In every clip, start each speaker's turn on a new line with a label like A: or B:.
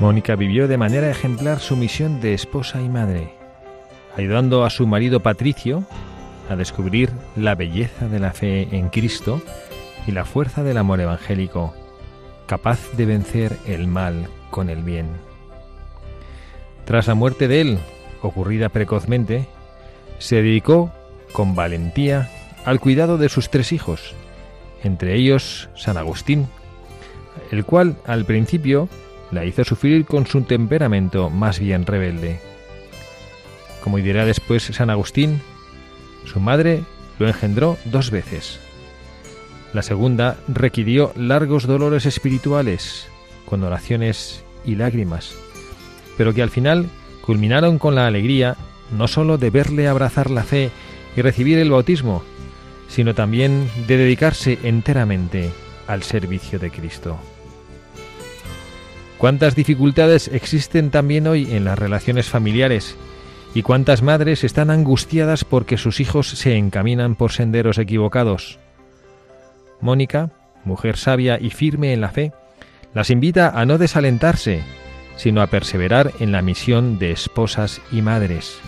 A: Mónica vivió de manera ejemplar su misión de esposa y madre, ayudando a su marido Patricio a descubrir la belleza de la fe en Cristo y la fuerza del amor evangélico, capaz de vencer el mal con el bien. Tras la muerte de él, ocurrida precozmente, se dedicó con valentía al cuidado de sus tres hijos, entre ellos San Agustín, el cual al principio la hizo sufrir con su temperamento más bien rebelde. Como dirá después San Agustín, su madre lo engendró dos veces. La segunda requirió largos dolores espirituales, con oraciones y lágrimas, pero que al final culminaron con la alegría no sólo de verle abrazar la fe y recibir el bautismo, sino también de dedicarse enteramente al servicio de Cristo. ¿Cuántas dificultades existen también hoy en las relaciones familiares? ¿Y cuántas madres están angustiadas porque sus hijos se encaminan por senderos equivocados? Mónica, mujer sabia y firme en la fe, las invita a no desalentarse, sino a perseverar en la misión de esposas y madres,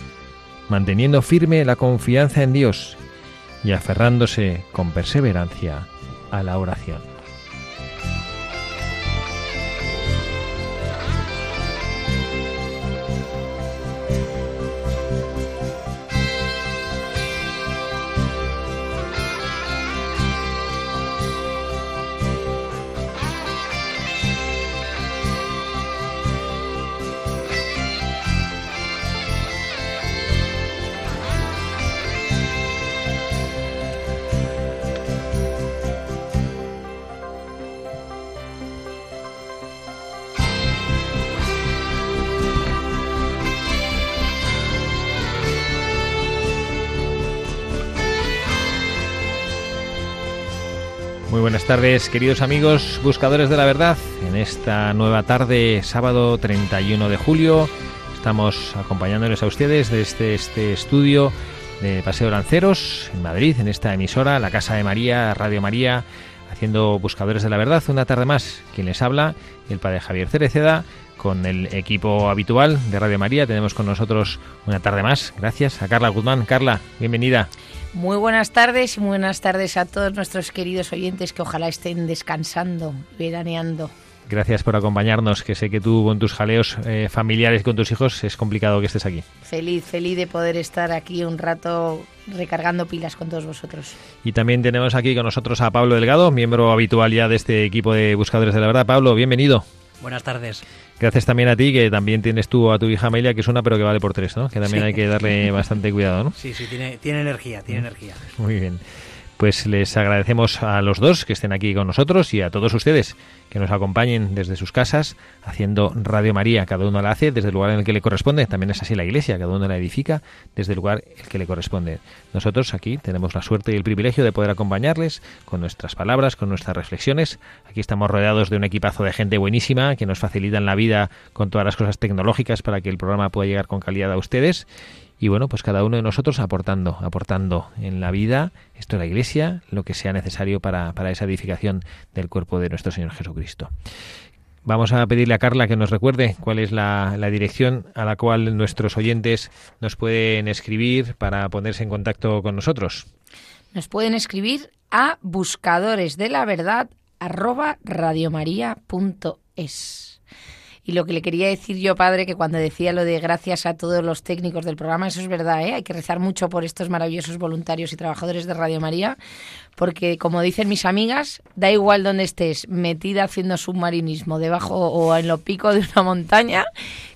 A: manteniendo firme la confianza en Dios y aferrándose con perseverancia a la oración. Muy buenas tardes, queridos amigos buscadores de la verdad. En esta nueva tarde, sábado 31 de julio, estamos acompañándoles a ustedes desde este estudio de Paseo Lanceros, en Madrid, en esta emisora, la Casa de María, Radio María, haciendo Buscadores de la Verdad. Una tarde más, quien les habla, el padre Javier Cereceda, con el equipo habitual de Radio María. Tenemos con nosotros una tarde más. Gracias a Carla Guzmán. Carla, bienvenida.
B: Muy buenas tardes y muy buenas tardes a todos nuestros queridos oyentes que ojalá estén descansando, veraneando.
A: Gracias por acompañarnos, que sé que tú con tus jaleos eh, familiares con tus hijos es complicado que estés aquí.
B: Feliz, feliz de poder estar aquí un rato recargando pilas con todos vosotros.
A: Y también tenemos aquí con nosotros a Pablo Delgado, miembro habitual ya de este equipo de Buscadores de la Verdad. Pablo, bienvenido.
C: Buenas tardes.
A: Gracias también a ti, que también tienes tú a tu hija Amelia, que es una, pero que vale por tres, ¿no? Que también hay que darle bastante cuidado, ¿no?
C: Sí, sí, tiene, tiene energía, tiene energía.
A: Muy bien. Pues les agradecemos a los dos que estén aquí con nosotros y a todos ustedes que nos acompañen desde sus casas haciendo Radio María. Cada uno la hace desde el lugar en el que le corresponde. También es así la iglesia, cada uno la edifica desde el lugar el que le corresponde. Nosotros aquí tenemos la suerte y el privilegio de poder acompañarles con nuestras palabras, con nuestras reflexiones. Aquí estamos rodeados de un equipazo de gente buenísima que nos facilitan la vida con todas las cosas tecnológicas para que el programa pueda llegar con calidad a ustedes y bueno, pues cada uno de nosotros aportando, aportando en la vida, esto es la Iglesia, lo que sea necesario para, para esa edificación del cuerpo de nuestro Señor Jesucristo. Vamos a pedirle a Carla que nos recuerde cuál es la, dirección a la cual nuestros oyentes nos pueden escribir para ponerse en contacto con nosotros.
B: Nos pueden escribir a buscadores de la verdad. Y lo que le quería decir yo, padre, que cuando decía lo de gracias a todos los técnicos del programa, eso es verdad, ¿eh? hay que rezar mucho por estos maravillosos voluntarios y trabajadores de Radio María, porque como dicen mis amigas, da igual donde estés, metida haciendo submarinismo debajo o en lo pico de una montaña,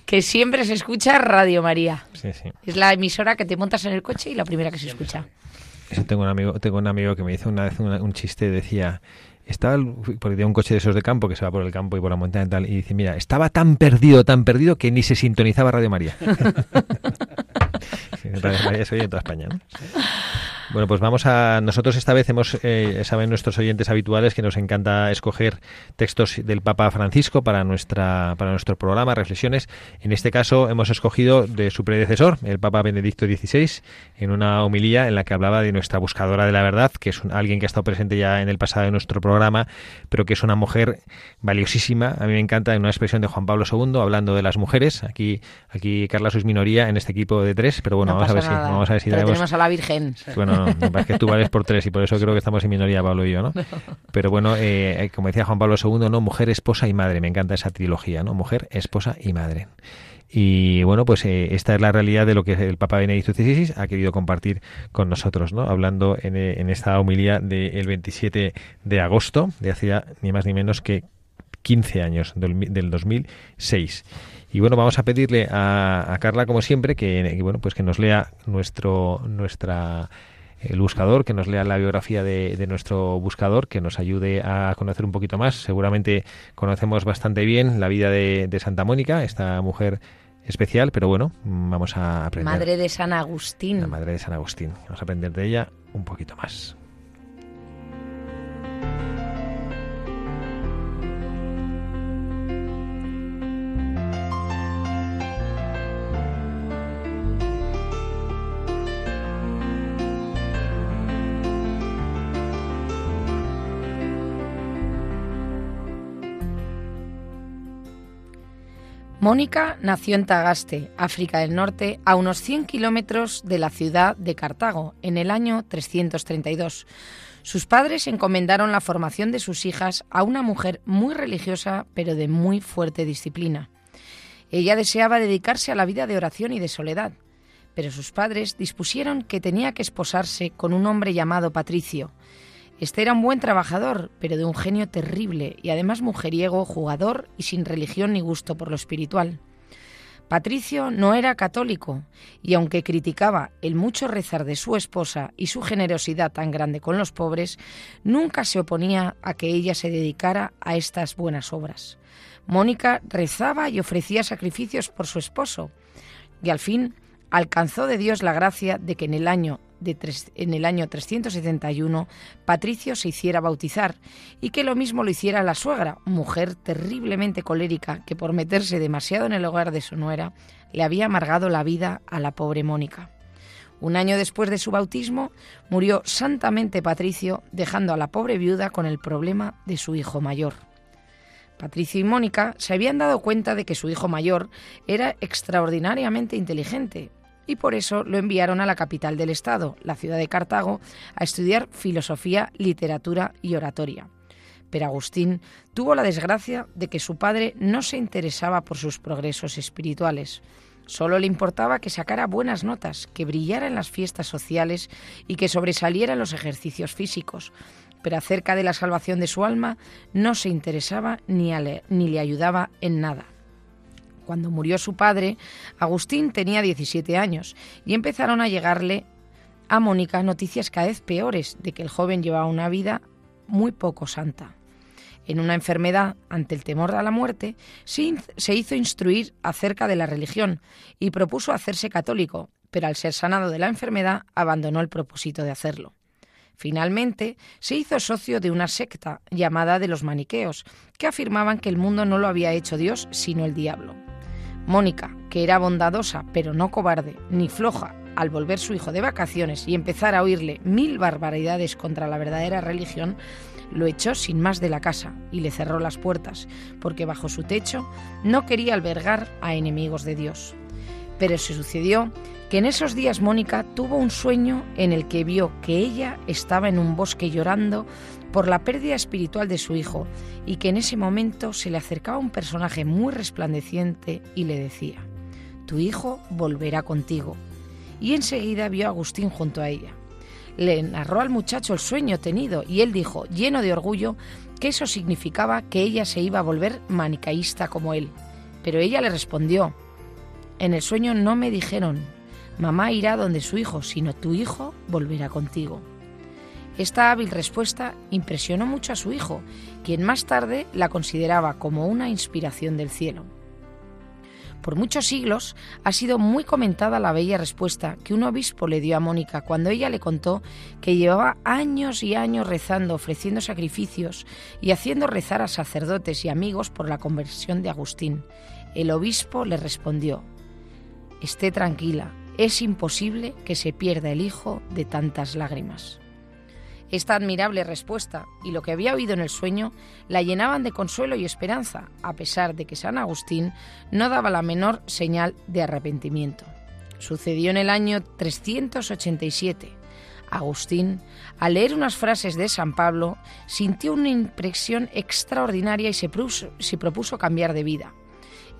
B: que siempre se escucha Radio María.
A: Sí, sí.
B: Es la emisora que te montas en el coche y la primera que se escucha.
A: Eso tengo un amigo, tengo un amigo que me hizo una vez una- un chiste, decía, estaba, porque tiene un coche de esos de campo que se va por el campo y por la montaña y tal, y dice, mira, estaba tan perdido, tan perdido que ni se sintonizaba Radio María. Radio María se oye en toda España, ¿no? Bueno, pues vamos a. Nosotros esta vez hemos, eh, saben nuestros oyentes habituales que nos encanta escoger textos del Papa Francisco para nuestra para nuestro programa, reflexiones. En este caso hemos escogido de su predecesor, el Papa Benedicto XVI, en una homilía en la que hablaba de nuestra buscadora de la verdad, que es un- alguien que ha estado presente ya en el pasado de nuestro programa, pero que es una mujer valiosísima. A mí me encanta en una expresión de Juan Pablo II hablando de las mujeres. Aquí, aquí Carla sois minoría en este equipo de tres, pero bueno,
B: no
A: vamos a ver si vamos a ver si
B: pero
A: tenemos
B: tenemos a la Virgen.
A: bueno, no, no, es que tú vales por tres y por eso creo que estamos en minoría, Pablo y yo, ¿no? Pero bueno, eh, como decía Juan Pablo II, ¿no? Mujer, esposa y madre. Me encanta esa trilogía, ¿no? Mujer, esposa y madre. Y bueno, pues eh, esta es la realidad de lo que el Papa Benedicto XVI ha querido compartir con nosotros, ¿no? Hablando en, eh, en esta homilía del 27 de agosto, de hace ya ni más ni menos que 15 años, del, del 2006. Y bueno, vamos a pedirle a, a Carla, como siempre, que, que, bueno, pues que nos lea nuestro, nuestra el buscador, que nos lea la biografía de, de, nuestro buscador, que nos ayude a conocer un poquito más. Seguramente conocemos bastante bien la vida de, de Santa Mónica, esta mujer especial, pero bueno, vamos a aprender.
B: Madre de San Agustín.
A: La madre de San Agustín. Vamos a aprender de ella un poquito más.
B: Mónica nació en Tagaste, África del Norte, a unos 100 kilómetros de la ciudad de Cartago, en el año 332. Sus padres encomendaron la formación de sus hijas a una mujer muy religiosa, pero de muy fuerte disciplina. Ella deseaba dedicarse a la vida de oración y de soledad, pero sus padres dispusieron que tenía que esposarse con un hombre llamado Patricio. Este era un buen trabajador, pero de un genio terrible y además mujeriego, jugador y sin religión ni gusto por lo espiritual. Patricio no era católico y aunque criticaba el mucho rezar de su esposa y su generosidad tan grande con los pobres, nunca se oponía a que ella se dedicara a estas buenas obras. Mónica rezaba y ofrecía sacrificios por su esposo y al fin alcanzó de Dios la gracia de que en el año en el año 371 Patricio se hiciera bautizar y que lo mismo lo hiciera la suegra, mujer terriblemente colérica que por meterse demasiado en el hogar de su nuera le había amargado la vida a la pobre Mónica. Un año después de su bautismo murió santamente Patricio, dejando a la pobre viuda con el problema de su hijo mayor. Patricio y Mónica se habían dado cuenta de que su hijo mayor era extraordinariamente inteligente y por eso lo enviaron a la capital del estado, la ciudad de Cartago, a estudiar filosofía, literatura y oratoria. Pero Agustín tuvo la desgracia de que su padre no se interesaba por sus progresos espirituales. Solo le importaba que sacara buenas notas, que brillara en las fiestas sociales y que sobresaliera en los ejercicios físicos, pero acerca de la salvación de su alma no se interesaba ni, le, ni le ayudaba en nada. Cuando murió su padre, Agustín tenía 17 años y empezaron a llegarle a Mónica noticias cada vez peores de que el joven llevaba una vida muy poco santa. En una enfermedad, ante el temor a la muerte, se hizo instruir acerca de la religión y propuso hacerse católico, pero al ser sanado de la enfermedad abandonó el propósito de hacerlo. Finalmente, se hizo socio de una secta llamada de los maniqueos, que afirmaban que el mundo no lo había hecho Dios, sino el diablo. Mónica, que era bondadosa pero no cobarde ni floja, al volver su hijo de vacaciones y empezar a oírle mil barbaridades contra la verdadera religión, lo echó sin más de la casa y le cerró las puertas, porque bajo su techo no quería albergar a enemigos de Dios. Pero se sucedió que en esos días Mónica tuvo un sueño en el que vio que ella estaba en un bosque llorando por la pérdida espiritual de su hijo y que en ese momento se le acercaba un personaje muy resplandeciente y le decía, tu hijo volverá contigo. Y enseguida vio a Agustín junto a ella. Le narró al muchacho el sueño tenido y él dijo, lleno de orgullo, que eso significaba que ella se iba a volver manicaísta como él. Pero ella le respondió, en el sueño no me dijeron, mamá irá donde su hijo, sino tu hijo volverá contigo. Esta hábil respuesta impresionó mucho a su hijo, quien más tarde la consideraba como una inspiración del cielo. Por muchos siglos ha sido muy comentada la bella respuesta que un obispo le dio a Mónica cuando ella le contó que llevaba años y años rezando, ofreciendo sacrificios y haciendo rezar a sacerdotes y amigos por la conversión de Agustín. El obispo le respondió, Esté tranquila, es imposible que se pierda el hijo de tantas lágrimas. Esta admirable respuesta y lo que había oído en el sueño la llenaban de consuelo y esperanza, a pesar de que San Agustín no daba la menor señal de arrepentimiento. Sucedió en el año 387. Agustín, al leer unas frases de San Pablo, sintió una impresión extraordinaria y se propuso, cambiar de vida.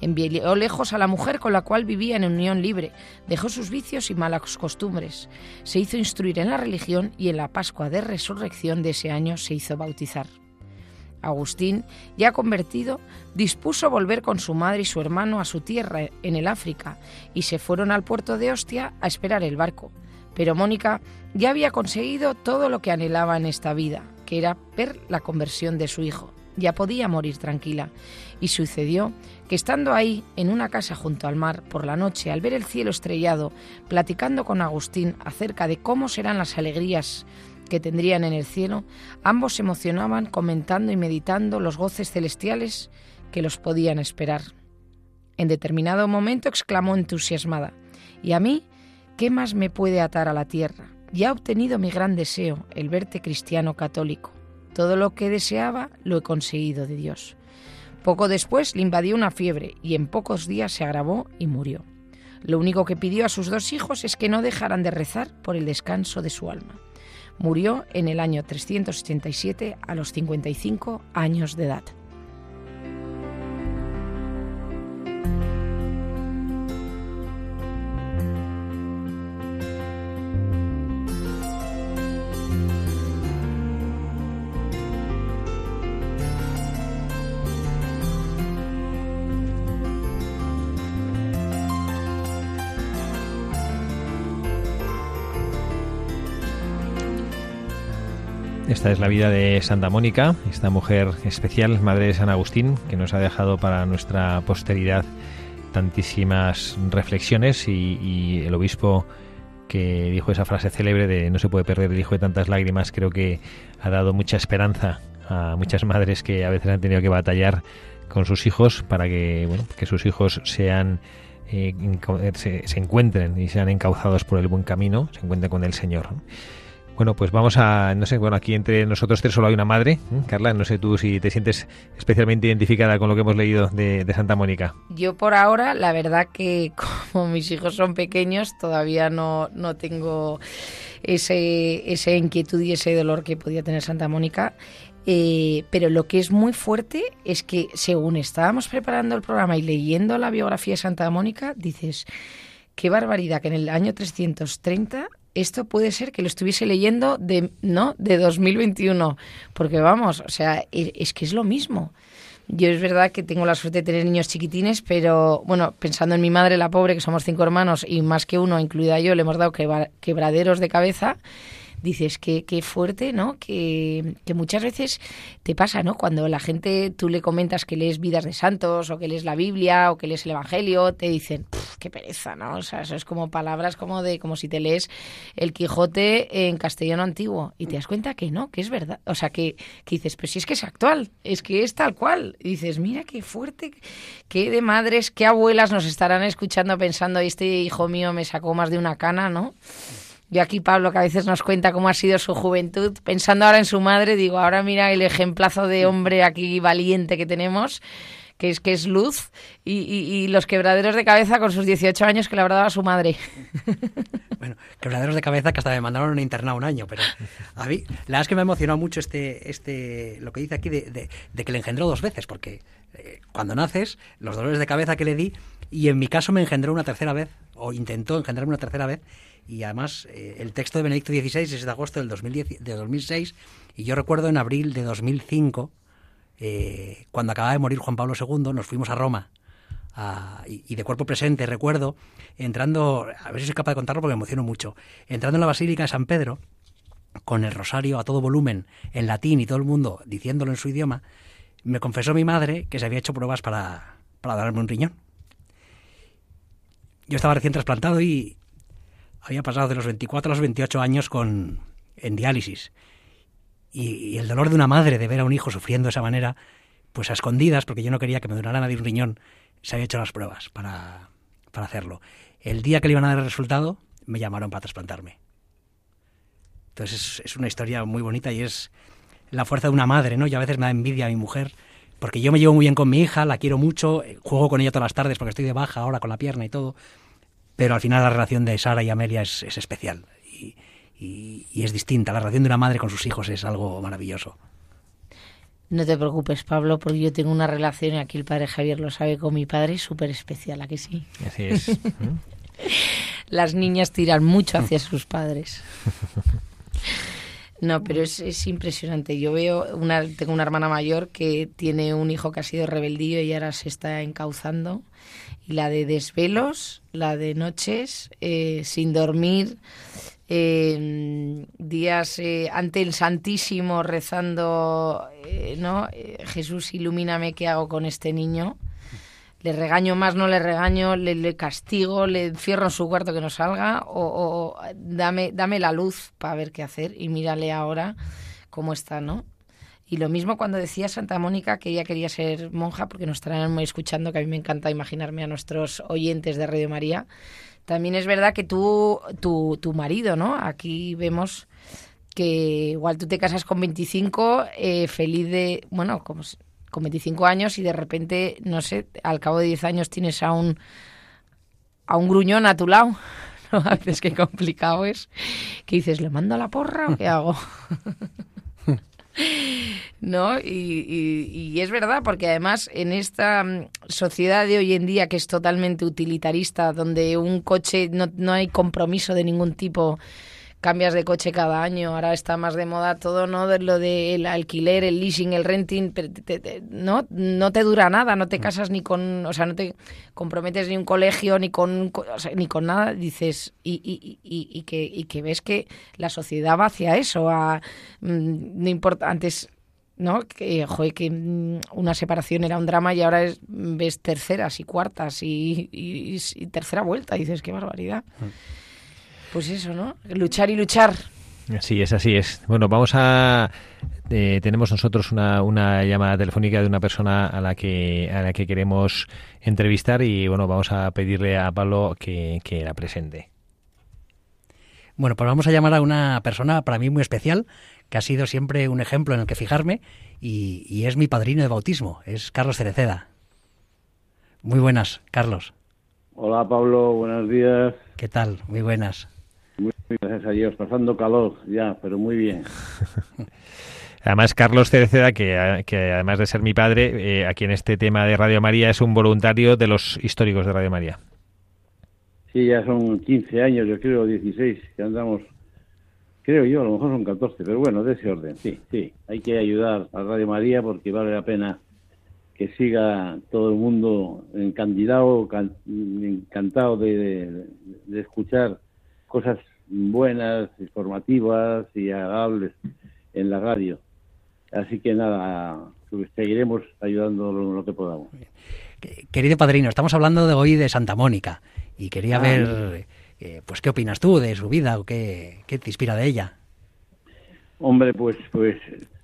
B: Envió lejos a la mujer con la cual vivía en unión libre, dejó sus vicios y malas costumbres, se hizo instruir en la religión y en la Pascua de Resurrección de ese año se hizo bautizar. Agustín, ya convertido, dispuso volver con su madre y su hermano a su tierra en el África y se fueron al puerto de Ostia a esperar el barco. Pero Mónica ya había conseguido todo lo que anhelaba en esta vida, que era ver la conversión de su hijo. Ya podía morir tranquila. Y sucedió que estando ahí, en una casa junto al mar, por la noche, al ver el cielo estrellado, platicando con Agustín acerca de cómo serán las alegrías que tendrían en el cielo, ambos se emocionaban comentando y meditando los goces celestiales que los podían esperar. En determinado momento exclamó entusiasmada, ¿y a mí qué más me puede atar a la tierra? Ya he obtenido mi gran deseo, el verte cristiano católico. Todo lo que deseaba lo he conseguido de Dios. Poco después le invadió una fiebre y en pocos días se agravó y murió. Lo único que pidió a sus dos hijos es que no dejaran de rezar por el descanso de su alma. Murió en el año 387 a los 55 años de edad.
A: Esta es la vida de Santa Mónica, esta mujer especial, madre de San Agustín, que nos ha dejado para nuestra posteridad tantísimas reflexiones y, el obispo que dijo esa frase célebre de no se puede perder el hijo de tantas lágrimas, creo que ha dado mucha esperanza a muchas madres que a veces han tenido que batallar con sus hijos para que, bueno, que sus hijos sean eh, se, se, encuentren y sean encauzados por el buen camino, se encuentren con el Señor. Bueno, pues vamos a, no sé, bueno, aquí entre nosotros tres solo hay una madre. Carla, no sé tú si te sientes especialmente identificada con lo que hemos leído de, Santa Mónica.
B: Yo por ahora, la verdad que como mis hijos son pequeños, todavía no, no tengo ese, esa inquietud y ese dolor que podía tener Santa Mónica. Eh, pero lo que es muy fuerte es que según estábamos preparando el programa y leyendo la biografía de Santa Mónica, dices, qué barbaridad que en el año 330 esto puede ser que lo estuviese leyendo de, ¿no? de 2021, porque vamos, o sea, e, es que es lo mismo. Yo es verdad que tengo la suerte de tener niños chiquitines, pero bueno, pensando en mi madre, la pobre, que somos cinco hermanos y más que uno, incluida yo, le hemos dado quebraderos de cabeza dices que qué fuerte, ¿no? Que, que, muchas veces te pasa, ¿no? Cuando la gente, tú le comentas que lees vidas de santos o que lees la Biblia o que lees el Evangelio, te dicen, qué pereza, ¿no? O sea, eso es como palabras como de, como si te lees el Quijote en castellano antiguo y te das cuenta que no, que es verdad. O sea, que, que dices, pero si es que es actual, es que es tal cual. Y dices, mira qué fuerte, qué de madres, qué abuelas nos estarán escuchando pensando, este hijo mío me sacó más de una cana, ¿no? Yo aquí Pablo, que a veces nos cuenta cómo ha sido su juventud, pensando ahora en su madre, digo, ahora mira el ejemplazo de hombre aquí valiente que tenemos que es que es luz, y, los quebraderos de cabeza con sus 18 años que le habrá dado a su madre.
C: Bueno, quebraderos de cabeza que hasta me mandaron a un internado un año, pero a mí, la verdad es que me ha emocionado mucho este, este, lo que dice aquí de, que le engendró dos veces, porque eh, cuando naces, los dolores de cabeza que le di, y en mi caso me engendró una tercera vez, o intentó engendrarme una tercera vez, y además eh, el texto de Benedicto XVI es de agosto del 2010, de 2006, y yo recuerdo en abril de 2005, eh, cuando acababa de morir Juan Pablo II, nos fuimos a Roma. y, de cuerpo presente, recuerdo, entrando, a ver si soy capaz de contarlo porque me emociono mucho, entrando en la Basílica de San Pedro, con el rosario a todo volumen, en latín y todo el mundo diciéndolo en su idioma, me confesó mi madre que se había hecho pruebas para, para darme un riñón. Yo estaba recién trasplantado y había pasado de los 24 a los 28 años con, en diálisis y, el dolor de una madre de ver a un hijo sufriendo de esa manera, pues a escondidas, porque yo no quería que me durara nadie un riñón, se había hecho las pruebas para, para hacerlo. El día que le iban a dar el resultado, me llamaron para trasplantarme. Entonces es, una historia muy bonita y es la fuerza de una madre, ¿no? Y a veces me da envidia a mi mujer, porque yo me llevo muy bien con mi hija, la quiero mucho, juego con ella todas las tardes porque estoy de baja ahora con la pierna y todo, pero al final la relación de Sara y Amelia es, es especial. Y, y, es distinta. La relación de una madre con sus hijos es algo maravilloso.
B: No te preocupes, Pablo, porque yo tengo una relación, y aquí el padre Javier lo sabe, con mi padre súper especial, ¿a que sí?
A: Así es.
B: Las niñas tiran mucho hacia sus padres. No, pero es, es, impresionante. Yo veo, una, tengo una hermana mayor que tiene un hijo que ha sido rebeldío y ahora se está encauzando. Y la de desvelos, la de noches, eh, sin dormir, eh, días eh, ante el Santísimo rezando, eh, ¿no? Eh, Jesús, ilumíname, ¿qué hago con este niño? Le regaño más, no le regaño, le, castigo, le encierro en su cuarto que no salga, o, dame, dame la luz para ver qué hacer y mírale ahora cómo está, ¿no? Y lo mismo cuando decía Santa Mónica que ella quería ser monja, porque nos estarán escuchando, que a mí me encanta imaginarme a nuestros oyentes de Radio María, también es verdad que tú, tu, tu marido, ¿no? Aquí vemos que igual tú te casas con 25, eh, feliz de, bueno, como, con 25 años y de repente, no sé, al cabo de 10 años tienes a un, a un gruñón a tu lado. ¿no? A veces qué complicado es. Que dices, ¿le mando a la porra o qué hago? ¿no? Y, es verdad, porque además en esta mm, sociedad de hoy en día que es totalmente utilitarista, donde un coche no, no hay compromiso de ningún tipo cambias de coche cada año, ahora está más de moda todo, ¿no? De lo del alquiler, el leasing, el renting, ¿no? No te dura nada, no te mm. casas ni con, o sea, no te comprometes ni un colegio, ni con, ni con nada, dices, y, y, y, y, que, y que ves que la sociedad va hacia eso, a, mm, no importa, antes ¿no? Que, joder, que mm, una separación era un drama y ahora es, ves terceras y cuartas y, y, tercera vuelta. Y dices, qué barbaridad. Pues eso, ¿no? Luchar y luchar.
A: Así es, así es. Bueno, vamos a... Eh, tenemos nosotros una, una llamada telefónica de una persona a la que a la que queremos entrevistar y bueno, vamos a pedirle a Pablo que, que la presente.
C: Bueno, pues vamos a llamar a una persona para mí muy especial, que ha sido siempre un ejemplo en el que fijarme y, y es mi padrino de bautismo, es Carlos Cereceda. Muy buenas, Carlos.
D: Hola Pablo, buenos días.
C: ¿Qué tal? Muy buenas.
D: Muy bien, gracias a Dios, pasando calor ya, pero muy bien.
A: Además, Carlos Cereceda, que, que, además de ser mi padre, eh, aquí en este tema de Radio María es un voluntario de los históricos de Radio María.
D: Sí, ya son 15 años, yo creo, 16, que andamos, creo yo, a lo mejor son 14, pero bueno, de ese orden, sí, sí. Hay que ayudar a Radio María porque vale la pena que siga todo el mundo encandidado, encantado de escuchar cosas buenas, informativas y agradables en la radio. Así que nada, seguiremos ayudando lo, que podamos.
C: Querido padrino, estamos hablando de hoy de Santa Mónica y quería ah, ver, eh, pues, ¿qué opinas tú de su vida o qué, qué te inspira de ella?
D: Hombre, pues, pues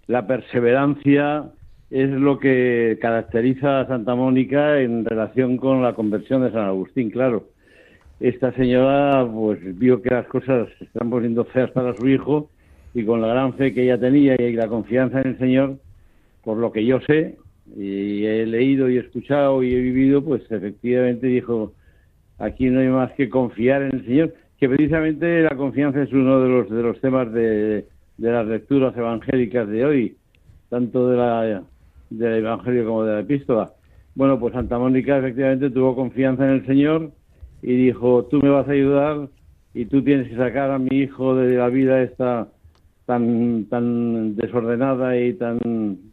D: la perseverancia es lo que caracteriza a Santa Mónica en relación con la conversión de San Agustín, claro esta señora pues vio que las cosas están poniendo feas para su hijo y con la gran fe que ella tenía y la confianza en el Señor, por lo que yo sé y he leído y escuchado y he vivido, pues efectivamente dijo, aquí no hay más que confiar en el Señor, que precisamente la confianza es uno de los de los temas de, las lecturas evangélicas de hoy, tanto de la del Evangelio como de la Epístola. Bueno, pues Santa Mónica efectivamente tuvo confianza en el Señor y dijo, tú me vas a ayudar y tú tienes que sacar a mi hijo de la vida esta tan tan desordenada y tan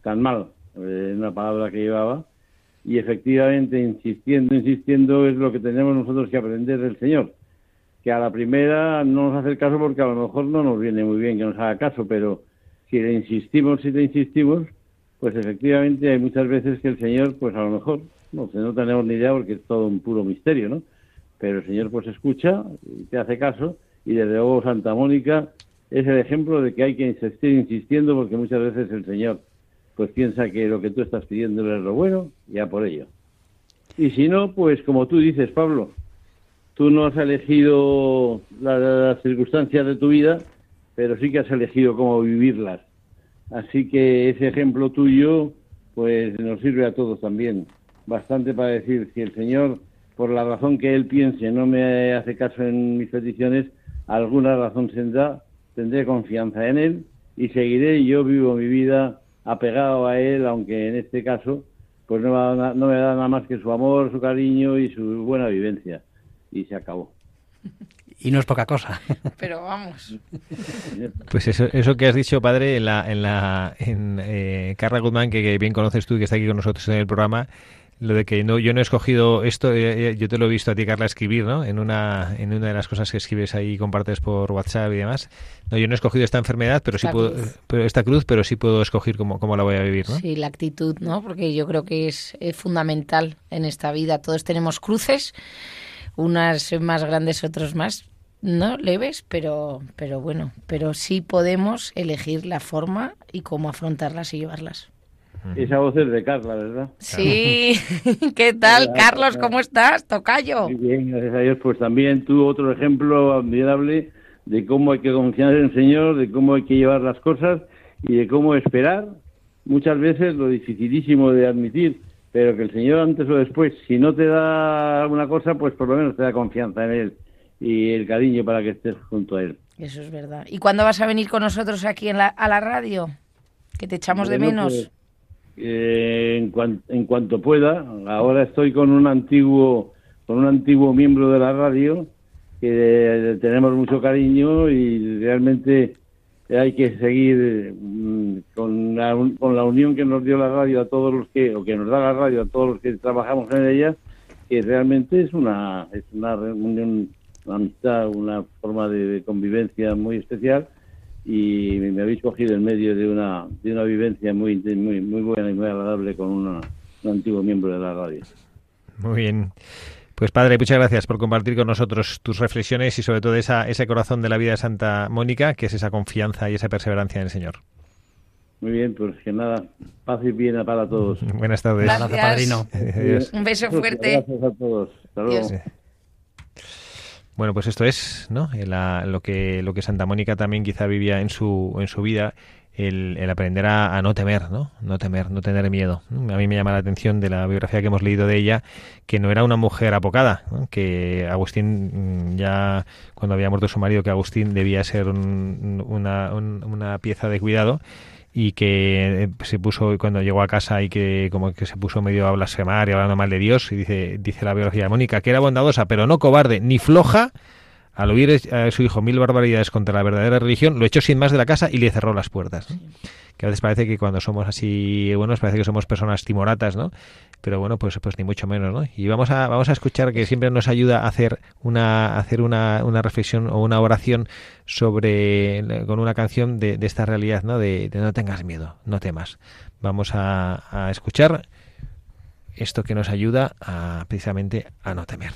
D: tan mal, eh, una palabra que llevaba. Y efectivamente, insistiendo, insistiendo, es lo que tenemos nosotros que aprender del Señor. Que a la primera no nos hace caso porque a lo mejor no nos viene muy bien que nos haga caso, pero si le insistimos, si le insistimos, pues efectivamente hay muchas veces que el Señor, pues a lo mejor, no no tenemos ni idea porque es todo un puro misterio, ¿no? Pero el Señor pues escucha y te hace caso y desde luego Santa Mónica es el ejemplo de que hay que insistir insistiendo porque muchas veces el Señor pues piensa que lo que tú estás pidiendo es lo bueno, ya por ello. Y si no, pues como tú dices, Pablo, tú no has elegido las circunstancias de tu vida, pero sí que has elegido cómo vivirlas. Así que ese ejemplo tuyo, pues nos sirve a todos también. Bastante para decir, si el Señor, por la razón que Él piense, no me hace caso en mis peticiones, alguna razón tendrá, tendré confianza en Él y seguiré. Yo vivo mi vida apegado a Él, aunque en este caso, pues no, no me da nada más que su amor, su cariño y su buena vivencia. Y se acabó.
C: y no es poca cosa.
B: Pero vamos.
A: Pues eso, eso que has dicho, padre, en la, en la, en eh, Carla Goodman, que, que, bien conoces tú y que está aquí con nosotros en el programa, lo de que no, yo no he escogido esto, eh, yo te lo he visto a ti, Carla, escribir, ¿no? En una, en una de las cosas que escribes ahí, compartes por WhatsApp y demás. No, yo no he escogido esta enfermedad, pero sí puedo, cruz. pero esta cruz, pero sí puedo escoger cómo, cómo la voy a vivir, ¿no?
B: Sí, la actitud, ¿no? Porque yo creo que es, es fundamental en esta vida. Todos tenemos cruces, unas más grandes, otros más, no leves, pero, pero bueno, pero sí podemos elegir la forma y cómo afrontarlas y llevarlas.
D: Esa voz es de Carla, ¿verdad?
B: Sí, ¿qué tal, Carlos? ¿Cómo estás, Tocayo?
D: Muy bien, gracias a Dios. Pues también tú otro ejemplo admirable de cómo hay que confiar en el Señor, de cómo hay que llevar las cosas y de cómo esperar. Muchas veces lo dificilísimo de admitir, pero que el Señor antes o después, si no te da alguna cosa, pues por lo menos te da confianza en Él y el cariño para que estés junto a Él.
B: Eso es verdad. ¿Y cuándo vas a venir con nosotros aquí en la, a la radio? Que te echamos bueno, de menos.
D: Pues, eh, en, cuan, en, cuanto pueda. Ahora estoy con un antiguo con un antiguo miembro de la radio que tenemos mucho cariño y realmente hay que seguir mm, con la, con la unión que nos dio la radio a todos los que o que nos da la radio a todos los que trabajamos en ella que realmente es una es una reunión una amistad una forma de, de convivencia muy especial y me habéis cogido en medio de una de una vivencia muy muy muy buena y muy agradable con una, un antiguo miembro de la radio.
A: Muy bien. Pues padre, muchas gracias por compartir con nosotros tus reflexiones y sobre todo esa, ese corazón de la vida de Santa Mónica, que es esa confianza y esa perseverancia en el Señor.
D: Muy bien, pues que nada, paz y bien para todos.
A: Buenas tardes.
B: Gracias,
C: padrino.
B: Adiós. Un beso fuerte.
D: Gracias a todos. Hasta luego.
A: Bueno, pues esto es ¿no? La, lo, que, lo que Santa Mónica también quizá vivía en su, en su vida, el, aprender a, a, no temer, ¿no? No temer, no tener miedo. A mí me llama la atención de la biografía que hemos leído de ella, que no era una mujer apocada, que Agustín ya, cuando había muerto su marido, que Agustín debía ser un, una, un, una pieza de cuidado, y que se puso cuando llegó a casa y que como que se puso medio a blasfemar y hablando mal de Dios y dice dice la biografía de Mónica que era bondadosa pero no cobarde ni floja al oír a su hijo mil barbaridades contra la verdadera religión lo echó sin más de la casa y le cerró las puertas ¿no? que a veces parece que cuando somos así buenos parece que somos personas timoratas no pero bueno pues pues ni mucho menos no y vamos a vamos a escuchar que siempre nos ayuda a hacer una a hacer una, una reflexión o una oración sobre con una canción de, de esta realidad no de, de, no tengas miedo no temas. Vamos a, a escuchar esto que nos ayuda a precisamente a no temer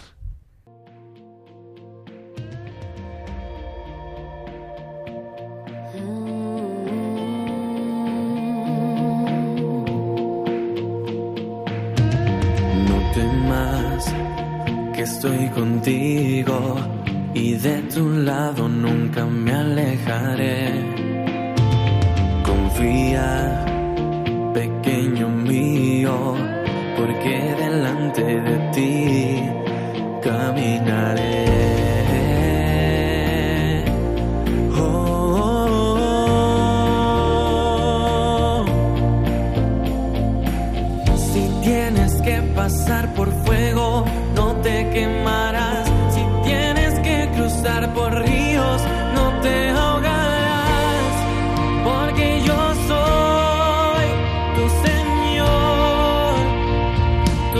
E: estoy contigo y de tu lado nunca me alejaré. Confía, pequeño mío, porque delante de ti caminaré. Oh, tienes que pasar por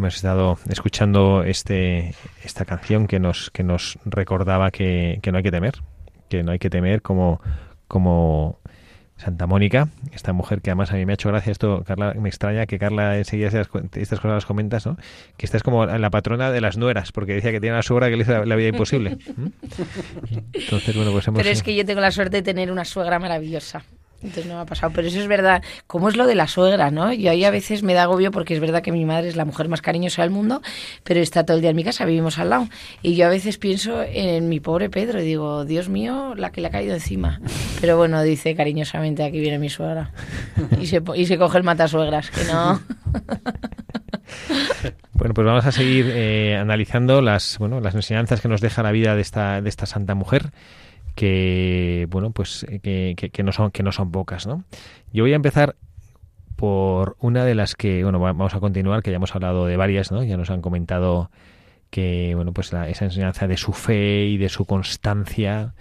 A: Hemos estado escuchando este, esta canción que nos, que nos recordaba que, que no hay que temer, que no hay que temer como, como Santa Mónica, esta mujer que además a mí me ha hecho gracia esto, Carla, me extraña que Carla enseguida estas, estas cosas las comentas, ¿no? Que esta es como la patrona de las nueras, porque decía que tiene una suegra que le hizo la, vida imposible. Entonces, bueno, pues hemos...
B: Pero es que yo tengo la suerte de tener una suegra maravillosa. Entonces no me ha pasado. Pero eso es verdad. ¿Cómo es lo de la suegra, no? Yo ahí a veces me da agobio porque es verdad que mi madre es la mujer más cariñosa del mundo, pero está todo el día en mi casa, vivimos al lado. Y yo a veces pienso en mi pobre Pedro y digo, Dios mío, la que le ha caído encima. Pero bueno, dice cariñosamente, aquí viene mi suegra. Y se, y se coge el matasuegras, que no.
A: Bueno, pues vamos a seguir eh, analizando las, bueno, las enseñanzas que nos deja la vida de esta, de esta santa mujer, que, bueno, pues eh, que, que- no son, que no son pocas, ¿no? Yo voy a empezar por una de las que, bueno, va- vamos a continuar, que ya hemos hablado de varias, ¿no? Ya nos han comentado que, bueno, pues la- esa enseñanza de su fe y de su constancia,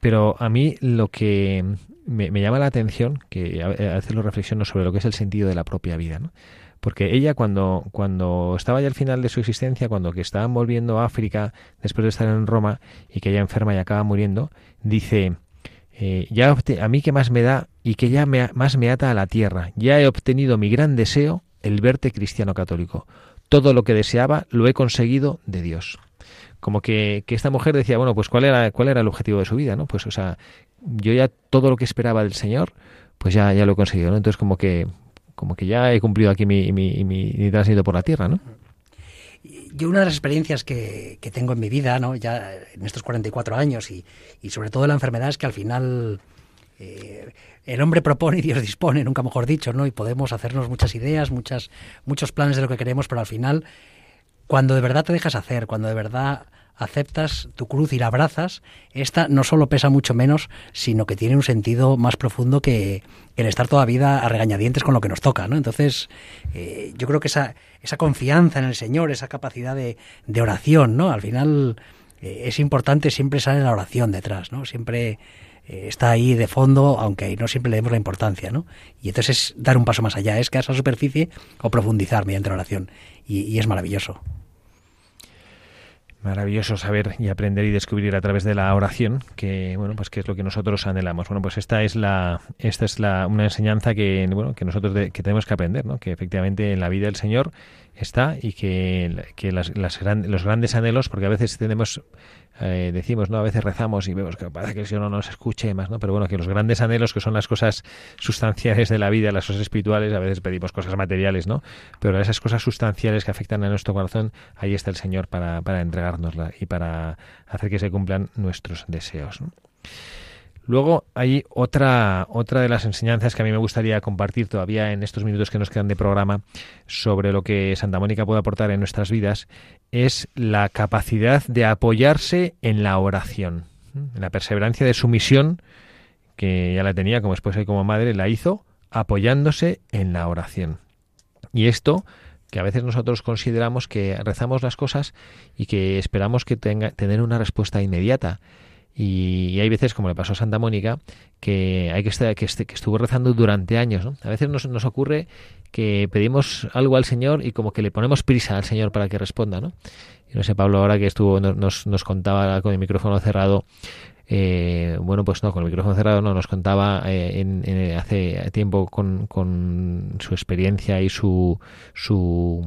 A: pero a mí lo que me, me llama la atención, que a, a veces lo reflexiono sobre lo que es el sentido de la propia vida, ¿no? Porque ella cuando, cuando estaba ya al final de su existencia, cuando que estaban volviendo a África después de estar en Roma y que ella enferma y acaba muriendo, dice, eh, ya a mí que más me da y que ya me, más me ata a la tierra, ya he obtenido mi gran deseo, el verte cristiano católico. Todo lo que deseaba lo he conseguido de Dios. como que, que esta mujer decía, bueno, pues cuál era, cuál era el objetivo de su vida, ¿no? Pues, o sea, yo ya todo lo que esperaba del Señor, pues ya, ya lo he conseguido, ¿no? Entonces como que, como que ya he cumplido aquí mi, mi, mi, mi tránsito por la tierra, ¿no?
C: Yo una de las experiencias que, que tengo en mi vida, ¿no? ya en estos 44 años y, y sobre todo la enfermedad es que al final eh, el hombre propone y Dios dispone, nunca mejor dicho, ¿no? Y podemos hacernos muchas ideas, muchas, muchos planes de lo que queremos, pero al final, cuando de verdad te dejas hacer, cuando de verdad aceptas tu cruz y la abrazas, esta no solo pesa mucho menos, sino que tiene un sentido más profundo que el estar toda vida a regañadientes con lo que nos toca, ¿no? Entonces, eh, yo creo que esa, esa confianza en el Señor, esa capacidad de, de oración, ¿no? Al final eh, es importante, siempre sale la oración detrás, ¿no? Siempre eh, está ahí de fondo, aunque no siempre le demos la importancia, ¿no? Y entonces es dar un paso más allá, es quedarse a la superficie o profundizar mediante la oración. Y, y es maravilloso.
A: Maravilloso saber y aprender y descubrir a través de la oración, que bueno, pues que es lo que nosotros anhelamos. Bueno, pues esta es la, esta es la, una enseñanza que bueno, que nosotros de- que tenemos que aprender, ¿no? Que efectivamente en la vida del Señor está y que, que las, las gran- los grandes anhelos, porque a veces tenemos eh, decimos, ¿no? A veces rezamos y vemos que parece que el Señor no nos escuche más, ¿no? Pero bueno, que los grandes anhelos, que son las cosas sustanciales de la vida, las cosas espirituales, a veces pedimos cosas materiales, ¿no? Pero esas cosas sustanciales que afectan a nuestro corazón, ahí está el Señor para, para entregárnosla y para hacer que se cumplan nuestros deseos. Luego hay otra, otra de las enseñanzas que a mí me gustaría compartir todavía en estos minutos que nos quedan de programa sobre lo que Santa Mónica puede aportar en nuestras vidas, es la capacidad de apoyarse en la oración. En la perseverancia de su misión, que ya la tenía como esposa y como madre, la hizo apoyándose en la oración. Y esto que a veces nosotros consideramos que rezamos las cosas y que esperamos que tenga tener una respuesta inmediata. Y, hay veces, como le pasó a Santa Mónica, que hay que estar, este- que estuvo rezando durante años. ¿no? A veces nos, nos ocurre que pedimos algo al Señor y como que le ponemos prisa al Señor para que responda, ¿no? Y no sé, Pablo, ahora que estuvo, no- nos, nos contaba con el micrófono cerrado, eh, bueno, pues no, con el micrófono cerrado no, nos contaba eh, en- hace tiempo con, con su experiencia y su, su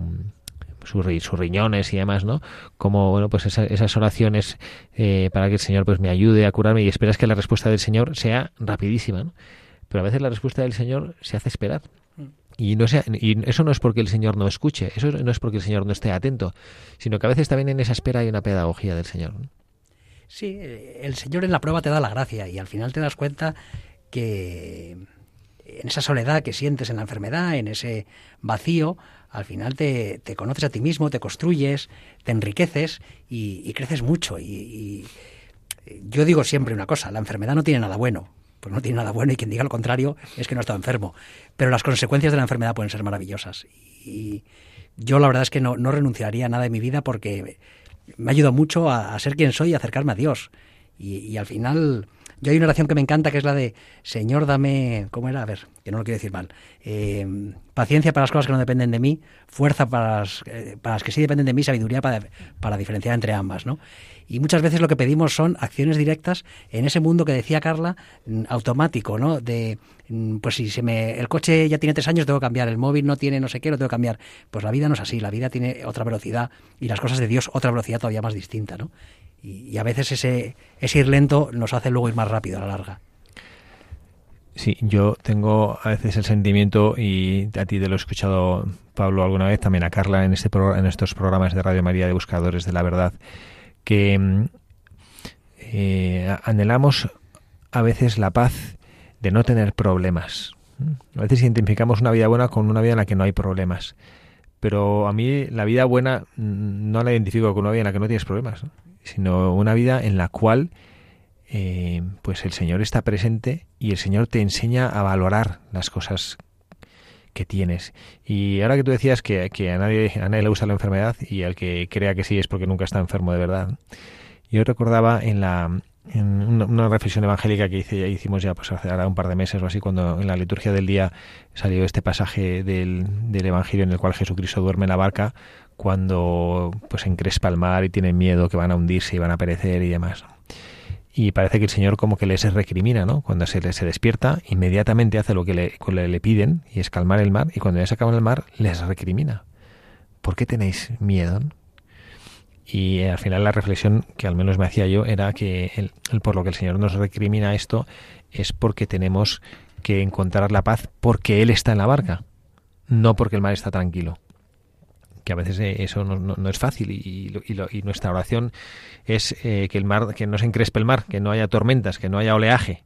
A: sus, ri- sus riñones y demás, ¿no? Como, bueno, pues esa- esas oraciones eh, para que el Señor pues me ayude a curarme y esperas que la respuesta del Señor sea rapidísima, ¿no? Pero a veces la respuesta del Señor se hace esperar. Y, no sea, y eso no es porque el Señor no escuche, eso no es porque el Señor no esté atento, sino que a veces también en esa espera hay una pedagogía del Señor. ¿no?
C: Sí, el Señor en la prueba te da la gracia y al final te das cuenta que en esa soledad que sientes en la enfermedad, en ese vacío, al final te, conoces a ti mismo, te construyes, te enriqueces y, creces mucho. Y, yo digo siempre una cosa, la enfermedad no tiene nada bueno, pues no tiene nada bueno y quien diga lo contrario es que no está enfermo. Pero las consecuencias de la enfermedad pueden ser maravillosas. Y yo la verdad es que no, renunciaría a nada de mi vida porque me ayuda mucho a, ser quien soy y acercarme a Dios. Y al final, yo hay una oración que me encanta que es la de Señor, dame, ¿cómo era? A ver, que no lo quiero decir mal. Eh, paciencia para las cosas que no dependen de mí, fuerza para las, eh, para las que sí dependen de mí, sabiduría para, para diferenciar entre ambas, ¿no? Y muchas veces lo que pedimos son acciones directas en ese mundo que decía Carla, mm, automático, ¿no? De, mm, pues si se me, el coche ya tiene tres años, tengo que cambiar, el móvil no tiene no sé qué, lo tengo que cambiar. Pues la vida no es así, la vida tiene otra velocidad y las cosas de Dios otra velocidad todavía más distinta, ¿no? Y, y a veces ese, ese ir lento nos hace luego ir más rápido a la larga.
A: Sí, yo tengo a veces el sentimiento, y a ti te lo he escuchado, Pablo, alguna vez, también a Carla en, este pro- en estos programas de Radio María de Buscadores de la Verdad, que mm, eh, anhelamos a veces la paz de no tener problemas. A veces identificamos una vida buena con una vida en la que no hay problemas. Pero a mí la vida buena mm, no la identifico con una vida en la que no tienes problemas, ¿no? sino una vida en la cual eh, pues el Señor está presente y el Señor te enseña a valorar las cosas que tienes. Y ahora que tú decías que, que a, nadie, a nadie le gusta la enfermedad y al que crea que sí es porque nunca está enfermo de verdad, yo recordaba en la en una, reflexión evangélica que hice, hicimos ya pues hace ahora un par de meses o así, cuando en la liturgia del día salió este pasaje del, del Evangelio en el cual Jesucristo duerme en la barca cuando pues encrespa el mar y tienen miedo que van a hundirse y van a perecer y demás. Y parece que el Señor como que les recrimina, ¿no? Cuando se, se despierta, inmediatamente hace lo que le, le, piden y es calmar el mar y cuando ya se acaba el mar les recrimina. ¿Por qué tenéis miedo? Y eh, al final la reflexión que al menos me hacía yo era que el por lo que el Señor nos recrimina esto es porque tenemos que encontrar la paz porque Él está en la barca, no porque el mar está tranquilo que a veces eh, eso no, es fácil y, y lo- y nuestra oración es eh, que el mar que no se encrespe el mar que no haya tormentas que no haya oleaje.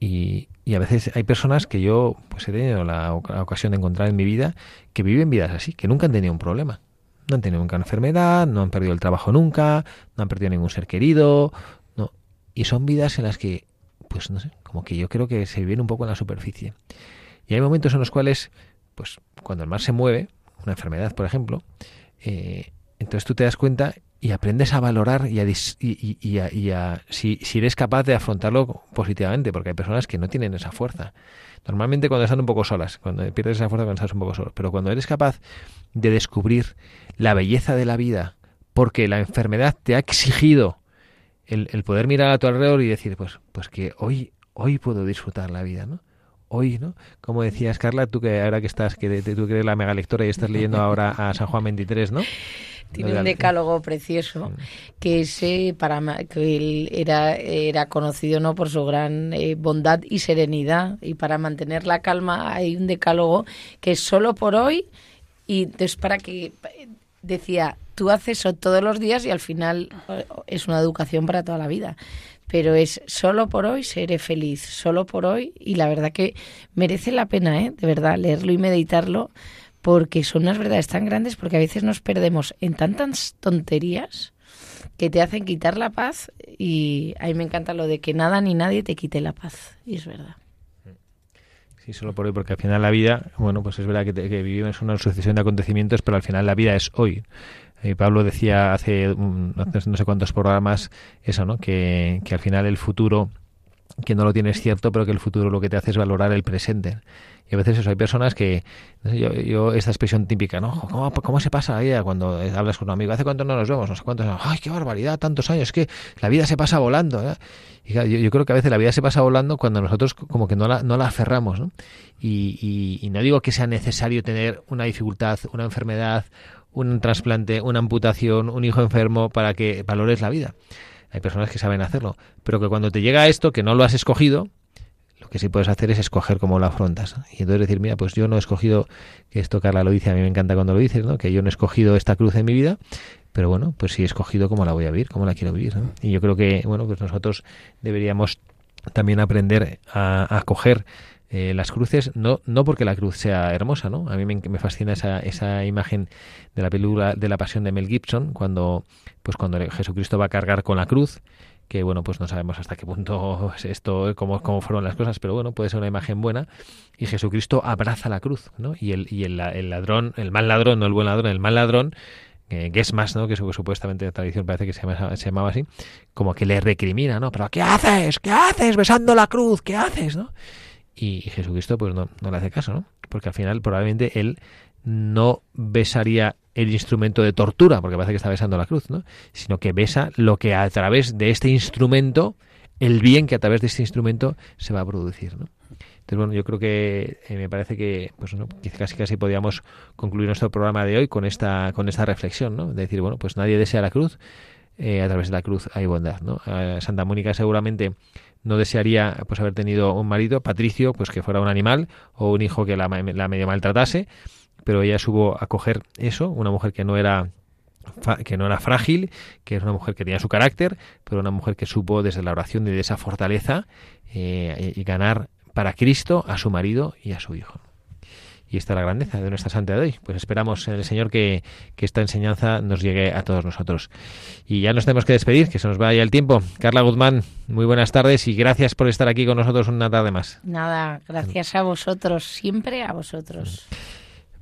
A: Y, a veces hay personas que yo pues he tenido la ocasión de encontrar en mi vida que viven vidas así que nunca han tenido un problema. No han tenido nunca una enfermedad no han perdido el trabajo nunca no han perdido ningún ser querido no y son vidas en las que pues no sé como que yo creo que se viven un poco en la superficie. Y hay momentos en los cuales pues cuando el mar se mueve una enfermedad, por ejemplo, eh, entonces tú te das cuenta y aprendes a valorar y a, dis- y, a- y a- si, eres capaz de afrontarlo positivamente, porque hay personas que no tienen esa fuerza. Normalmente cuando están un poco solas, cuando pierdes esa fuerza cuando estás un poco solo, pero cuando eres capaz de descubrir la belleza de la vida, porque la enfermedad te ha exigido el, el poder mirar a tu alrededor y decir, pues, pues que hoy, hoy puedo disfrutar la vida, ¿no? Hoy, ¿no? Como decías, Carla, tú que ahora que estás, que de- tú que eres la mega lectora y estás leyendo ahora a San Juan 23, ¿no?
B: Tiene un decálogo precioso que ese para que él era era conocido no por su gran eh, bondad y serenidad y para mantener la calma hay un decálogo que es solo por hoy y entonces para que decía tú haces eso todos los días y al final eh, es una educación para toda la vida pero es solo por hoy seré feliz, solo por hoy y la verdad que merece la pena, ¿eh? de verdad, leerlo y meditarlo porque son unas verdades tan grandes porque a veces nos perdemos en tantas tonterías que te hacen quitar la paz y a mí me encanta lo de que nada ni nadie te quite la paz y es verdad.
A: Sí, solo por hoy, porque al final la vida, bueno, pues es verdad que, te- que vivimos una sucesión de acontecimientos, pero al final la vida es hoy. Y Pablo decía hace, mm, hace no sé cuántos programas eso, ¿no? Que, que al final el futuro, que no lo tienes cierto, pero que el futuro lo que te hace es valorar el presente. Y a veces eso, hay personas que, yo, yo esta expresión típica, ¿no? ¿Cómo, cómo se pasa la vida cuando hablas con un amigo? ¿Hace cuánto no nos vemos? No sé cuántos años. ¡Ay, qué barbaridad! Tantos años, que la vida se pasa volando. ¿eh? Yo, creo que a veces la vida se pasa volando cuando nosotros como que no la, no la aferramos, y- y no digo que sea necesario tener una dificultad, una enfermedad, un trasplante, una amputación, un hijo enfermo para que valores la vida. Hay personas que saben hacerlo, pero que cuando te llega esto, que no lo has escogido, lo que sí puedes hacer es escoger cómo lo afrontas. Y entonces decir, mira, pues yo no he escogido, que esto Carla lo dice, a mí me encanta cuando lo dices, ¿no? que yo no he escogido esta cruz en mi vida, pero bueno, pues sí he escogido cómo la voy a vivir, cómo la quiero vivir. Y yo creo que, bueno, pues nosotros deberíamos también aprender a, a coger eh, las cruces, no, no porque la cruz sea hermosa, ¿no? A mí me, me fascina esa, esa imagen de la película de la pasión de Mel Gibson, cuando, pues cuando Jesucristo va a cargar con la cruz, que bueno, pues no sabemos hasta qué punto es esto, cómo, cómo fueron las cosas, pero bueno, puede ser una imagen buena, y Jesucristo abraza la cruz, ¿no? Y el, y el, el ladrón, el mal ladrón, no el buen ladrón, el mal ladrón, que es más, ¿no? Que su- supuestamente la tradición parece que se, se llamaba así, como que le recrimina, ¿no? Pero ¿qué haces? ¿Qué haces besando la cruz? ¿Qué haces? ¿no? Y Jesucristo pues no, no le hace caso, ¿no? Porque al final probablemente él no besaría el instrumento de tortura, porque parece que está besando la cruz, ¿no? Sino que besa lo que a través de este instrumento, el bien que a través de este instrumento se va a producir, ¿no? Entonces, bueno, yo creo que eh, me parece que pues no, casi casi podíamos concluir nuestro programa de hoy con esta con esta reflexión, ¿no? De decir, bueno, pues nadie desea la cruz, eh, a través de la cruz hay bondad, ¿no? Eh, Santa Mónica seguramente no desearía pues haber tenido un marido, Patricio, pues que fuera un animal o un hijo que la, medio maltratase, pero ella supo acoger eso, una mujer que no era que no era frágil, que era una mujer que tenía su carácter, pero una mujer que supo desde la oración y de esa fortaleza eh, y ganar para Cristo a su marido y a su hijo. Y esta es la grandeza de nuestra santa de hoy. Pues esperamos en el Señor que, que esta enseñanza nos llegue a todos nosotros. Y ya nos tenemos que despedir, que se nos vaya el tiempo. Carla Guzmán, muy buenas tardes y gracias por estar aquí con nosotros una tarde más.
B: Nada, gracias a vosotros, siempre a vosotros.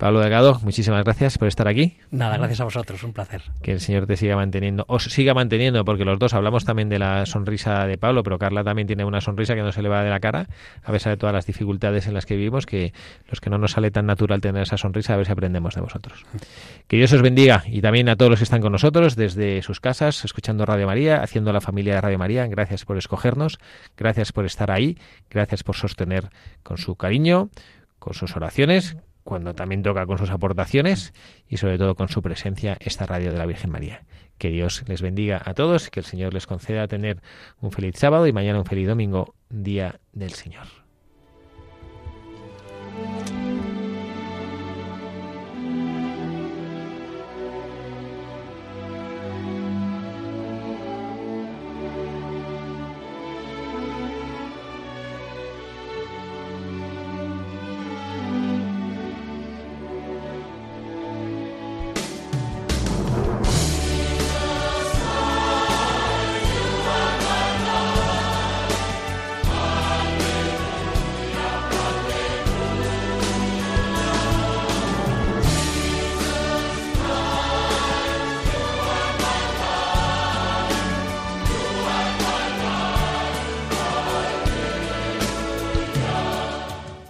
A: Pablo Delgado, muchísimas gracias por estar aquí.
C: Nada, gracias a vosotros, un placer.
A: Que el Señor te siga manteniendo, os siga manteniendo, porque los dos hablamos también de la sonrisa de Pablo, pero Carla también tiene una sonrisa que no se le va de la cara, a pesar de todas las dificultades en las que vivimos, que los que no nos sale tan natural tener esa sonrisa, a ver si aprendemos de vosotros. Que Dios os bendiga y también a todos los que están con nosotros desde sus casas, escuchando Radio María, haciendo la familia de Radio María. Gracias por escogernos, gracias por estar ahí, gracias por sostener con su cariño, con sus oraciones, cuando también toca con sus aportaciones y sobre todo con su presencia esta radio de la Virgen María. Que Dios les bendiga a todos y que el Señor les conceda tener un feliz sábado y mañana un feliz domingo, día del Señor.